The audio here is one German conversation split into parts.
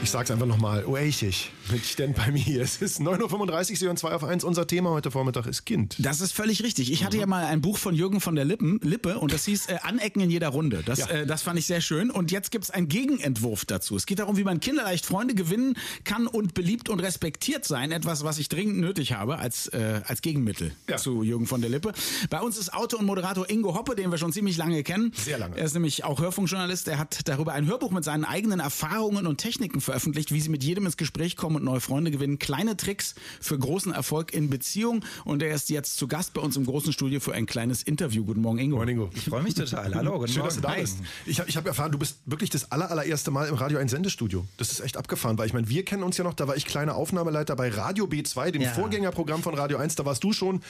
Ich sag's einfach nochmal, oechisch mit Sten bei mir. Es ist 9.35 Uhr, Sie hören 2 auf 1. Unser Thema heute Vormittag ist Kind. Das ist völlig richtig. Ich hatte ja mal ein Buch von Jürgen von der Lippen, Lippe und das hieß äh, Anecken in jeder Runde. Das, Ja. äh, das fand ich sehr schön. Und jetzt gibt's einen Gegenentwurf dazu. Es geht darum, wie man kinderleicht Freunde gewinnen kann und beliebt und respektiert sein. Etwas, was ich dringend nötig habe als, äh, als Gegenmittel Ja. zu Jürgen von der Lippe. Bei uns ist Autor und Moderator Ingo Hoppe, den wir schon ziemlich lange kennen. Sehr lange. Er ist nämlich auch Hörfunkjournalist. Er hat darüber ein Hörbuch mit seinen eigenen Erfahrungen und Techniken veröffentlicht, wie sie mit jedem ins Gespräch kommen und neue Freunde gewinnen. Kleine Tricks für großen Erfolg in Beziehung. Und er ist jetzt zu Gast bei uns im großen Studio für ein kleines Interview. Guten Morgen, Ingo. Moin, Ingo. Ich freue mich total. Hallo, guten Schön, Morgen. dass du da bist. Ich habe ich hab erfahren, du bist wirklich das aller, allererste Mal im Radio 1 Sendestudio. Das ist echt abgefahren, weil ich meine, wir kennen uns ja noch, da war ich kleiner Aufnahmeleiter bei Radio B2, dem Ja. Vorgängerprogramm von Radio 1. Da warst du schon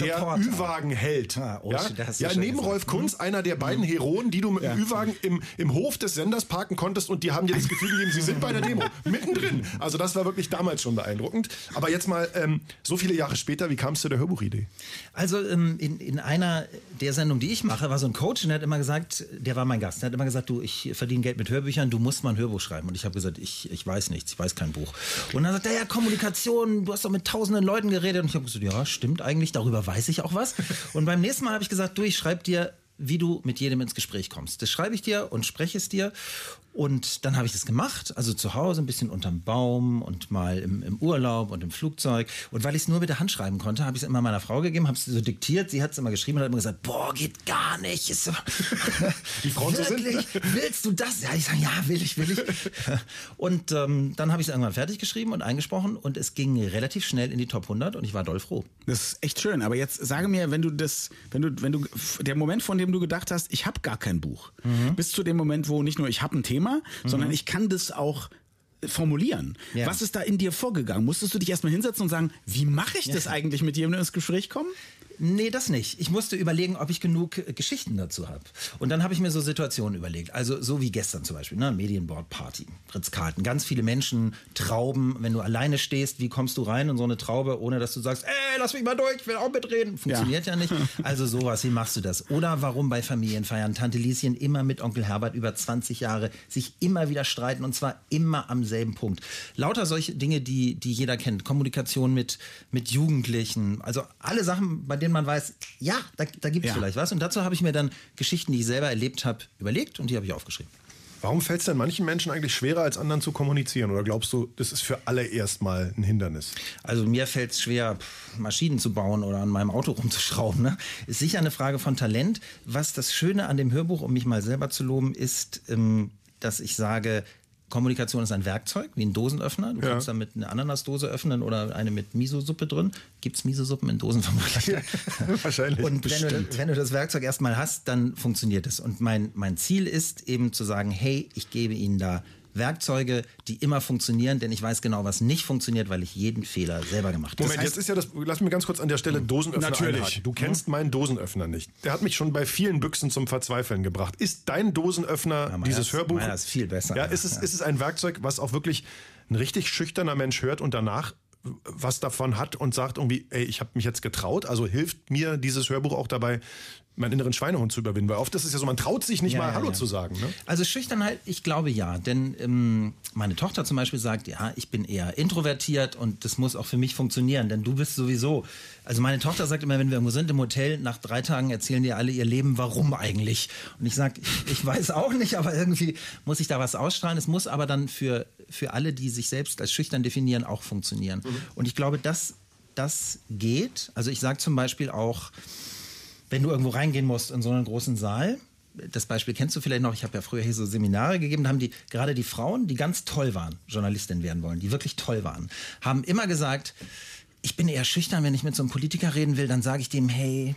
der. Ü-Wagen-Held. Ah, oh, ja, ja neben gesagt. Rolf Kunz, einer der beiden Heroen, die du mit dem Ü-Wagen im, im Hof des Senders parken konntest und die haben dir das Gefühl gegeben, sie sind bei der Demo. Mittendrin. Also das war wirklich damals schon beeindruckend. Aber jetzt mal, ähm, so viele Jahre später, wie kamst du der Hörbuchidee? Also ähm, in, in einer der Sendungen, die ich mache, war so ein Coach und der hat immer gesagt, der war mein Gast, der hat immer gesagt, du, ich verdiene Geld mit Hörbüchern, du musst mal ein Hörbuch schreiben. Und ich habe gesagt, ich, ich weiß nichts, ich weiß kein Buch. Und dann sagt er, ja, Kommunikation, du hast doch mit tausenden Leuten geredet. Und ich habe gesagt, ja, stimmt eigentlich, darüber weiß ich auch was. Und beim nächsten Mal habe ich gesagt, du, ich schreibe dir wie du mit jedem ins Gespräch kommst. Das schreibe ich dir und spreche es dir. Und dann habe ich das gemacht, also zu Hause ein bisschen unterm Baum und mal im, im Urlaub und im Flugzeug. Und weil ich es nur mit der Hand schreiben konnte, habe ich es immer meiner Frau gegeben, habe es so diktiert. Sie hat es immer geschrieben und hat immer gesagt, boah, geht gar nicht. Ist so, Wie Frauen so sind. Wirklich? Willst du das? Ja, ich sage, ja, will ich, will ich. Und ähm, dann habe ich es irgendwann fertig geschrieben und eingesprochen und es ging relativ schnell in die Top 100 und ich war doll froh. Das ist echt schön. Aber jetzt sage mir, wenn du das, wenn du, wenn du, der Moment, von dem du gedacht hast, ich habe gar kein Buch, Mhm. bis zu dem Moment, wo nicht nur ich habe ein Thema, sondern ich kann das auch formulieren. Ja. Was ist da in dir vorgegangen? Musstest du dich erstmal hinsetzen und sagen, wie mache ich das eigentlich mit jemandem ins Gespräch kommen? Nee, das nicht. Ich musste überlegen, ob ich genug äh, Geschichten dazu habe. Und dann habe ich mir so Situationen überlegt. Also so wie gestern zum Beispiel, ne? Medienboard-Party, Ritz-Carlton. Ganz viele Menschen, Trauben. Wenn du alleine stehst, wie kommst du rein in so eine Traube, ohne dass du sagst, ey, lass mich mal durch, ich will auch mitreden. Funktioniert ja, nicht. Also sowas, wie machst du das? Oder warum bei Familienfeiern Tante Lieschen immer mit Onkel Herbert über 20 Jahre sich immer wieder streiten und zwar immer am selben Punkt. Lauter solche Dinge, die, die jeder kennt. Kommunikation mit, mit Jugendlichen. Also alle Sachen, bei denen man weiß, ja, da, da gibt es Ja. vielleicht was. Und dazu habe ich mir dann Geschichten, die ich selber erlebt habe, überlegt und die habe ich aufgeschrieben. Warum fällt es denn manchen Menschen eigentlich schwerer, als anderen zu kommunizieren? Oder glaubst du, das ist für alle erstmal ein Hindernis? Also mir fällt es schwer, Maschinen zu bauen oder an meinem Auto rumzuschrauben. Ne? Ist sicher eine Frage von Talent. Was das Schöne an dem Hörbuch, um mich mal selber zu loben, ist, ähm, dass ich sage, Kommunikation ist ein Werkzeug, wie ein Dosenöffner. Du Ja. kannst damit eine Ananasdose öffnen oder eine mit Miso-Suppe drin. Gibt es Miso-Suppen in Dosen vermutlich? Wahrscheinlich. Und wenn du, wenn du das Werkzeug erstmal hast, dann funktioniert es. Und mein, mein Ziel ist eben zu sagen, hey, ich gebe Ihnen da Werkzeuge, die immer funktionieren, denn ich weiß genau, was nicht funktioniert, weil ich jeden Fehler selber gemacht habe. Moment, jetzt ist ja das, lass mich ganz kurz an der Stelle Dosenöffner Natürlich. einhaken. Du kennst meinen Dosenöffner nicht. Der hat mich schon bei vielen Büchsen zum Verzweifeln gebracht. Ist dein Dosenöffner meiner dieses ist- Hörbuch? meiner ist viel besser. Ja, ist es, Ja. ist es ein Werkzeug, was auch wirklich ein richtig schüchterner Mensch hört und danach was davon hat und sagt irgendwie, ey, ich habe mich jetzt getraut. Also hilft mir dieses Hörbuch auch dabei, meinen inneren Schweinehund zu überwinden. Weil oft ist es ja so, man traut sich nicht Ja, mal ja, Hallo ja. zu sagen. Ne? Also Schüchternheit, ich glaube ja, denn ähm, meine Tochter zum Beispiel sagt, ja, ich bin eher introvertiert und das muss auch für mich funktionieren, denn du bist sowieso. Also meine Tochter sagt immer, wenn wir irgendwo sind im Hotel, nach drei Tagen erzählen dir alle ihr Leben, warum eigentlich? Und ich sage, ich, ich weiß auch nicht, aber irgendwie muss ich da was ausstrahlen. Es muss aber dann für, für alle, die sich selbst als schüchtern definieren, auch funktionieren. Und ich glaube, dass das geht. Also ich sage zum Beispiel auch, wenn du irgendwo reingehen musst in so einen großen Saal, das Beispiel kennst du vielleicht noch, ich habe ja früher hier so Seminare gegeben, da haben die, gerade die Frauen, die ganz toll waren, Journalistin werden wollen, die wirklich toll waren, haben immer gesagt, ich bin eher schüchtern, wenn ich mit so einem Politiker reden will, dann sage ich dem, hey,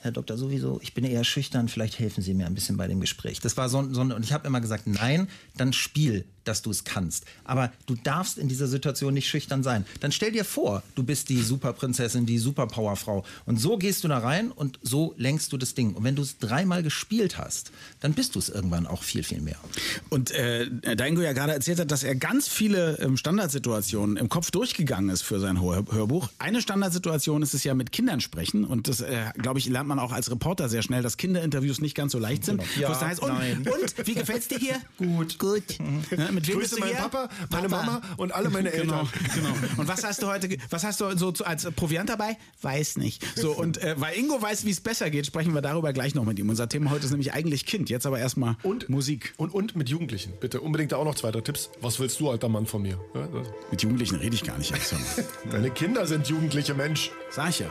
Herr Doktor, sowieso, ich bin eher schüchtern, vielleicht helfen Sie mir ein bisschen bei dem Gespräch. Das war so, so und ich habe immer gesagt, nein, dann spiel, dass du es kannst. Aber du darfst in dieser Situation nicht schüchtern sein. Dann stell dir vor, du bist die Superprinzessin, die Superpowerfrau. Und so gehst du da rein und so lenkst du das Ding. Und wenn du es dreimal gespielt hast, dann bist du es irgendwann auch viel, viel mehr. Und äh, Daingo ja gerade erzählt hat, dass er ganz viele ähm, Standardsituationen im Kopf durchgegangen ist für sein Hör Hörbuch. Eine Standardsituation ist es ja mit Kindern sprechen und das, äh, glaube ich, lernt man auch als Reporter sehr schnell, dass Kinderinterviews nicht ganz so leicht sind. Ja, Was da heißt, und, nein. und wie gefällt's dir hier? Gut. Gut. Ja, Mit wem Grüße bist du meinen hier? Papa, meine Papa. Mama und alle meine Genau, Eltern. genau. Und was hast du heute, was hast du so als Proviant dabei? Weiß nicht. So, und äh, weil Ingo weiß, wie es besser geht, sprechen wir darüber gleich noch mit ihm. Unser Thema heute ist nämlich eigentlich Kind. Jetzt aber erstmal Und Musik. Und, und mit Jugendlichen. Bitte unbedingt da auch noch zwei, drei Tipps. Was willst du, alter Mann, von mir? Ja, Mit Jugendlichen rede ich gar nicht. Alexander. Deine Kinder sind jugendliche Mensch. Sag ich ja.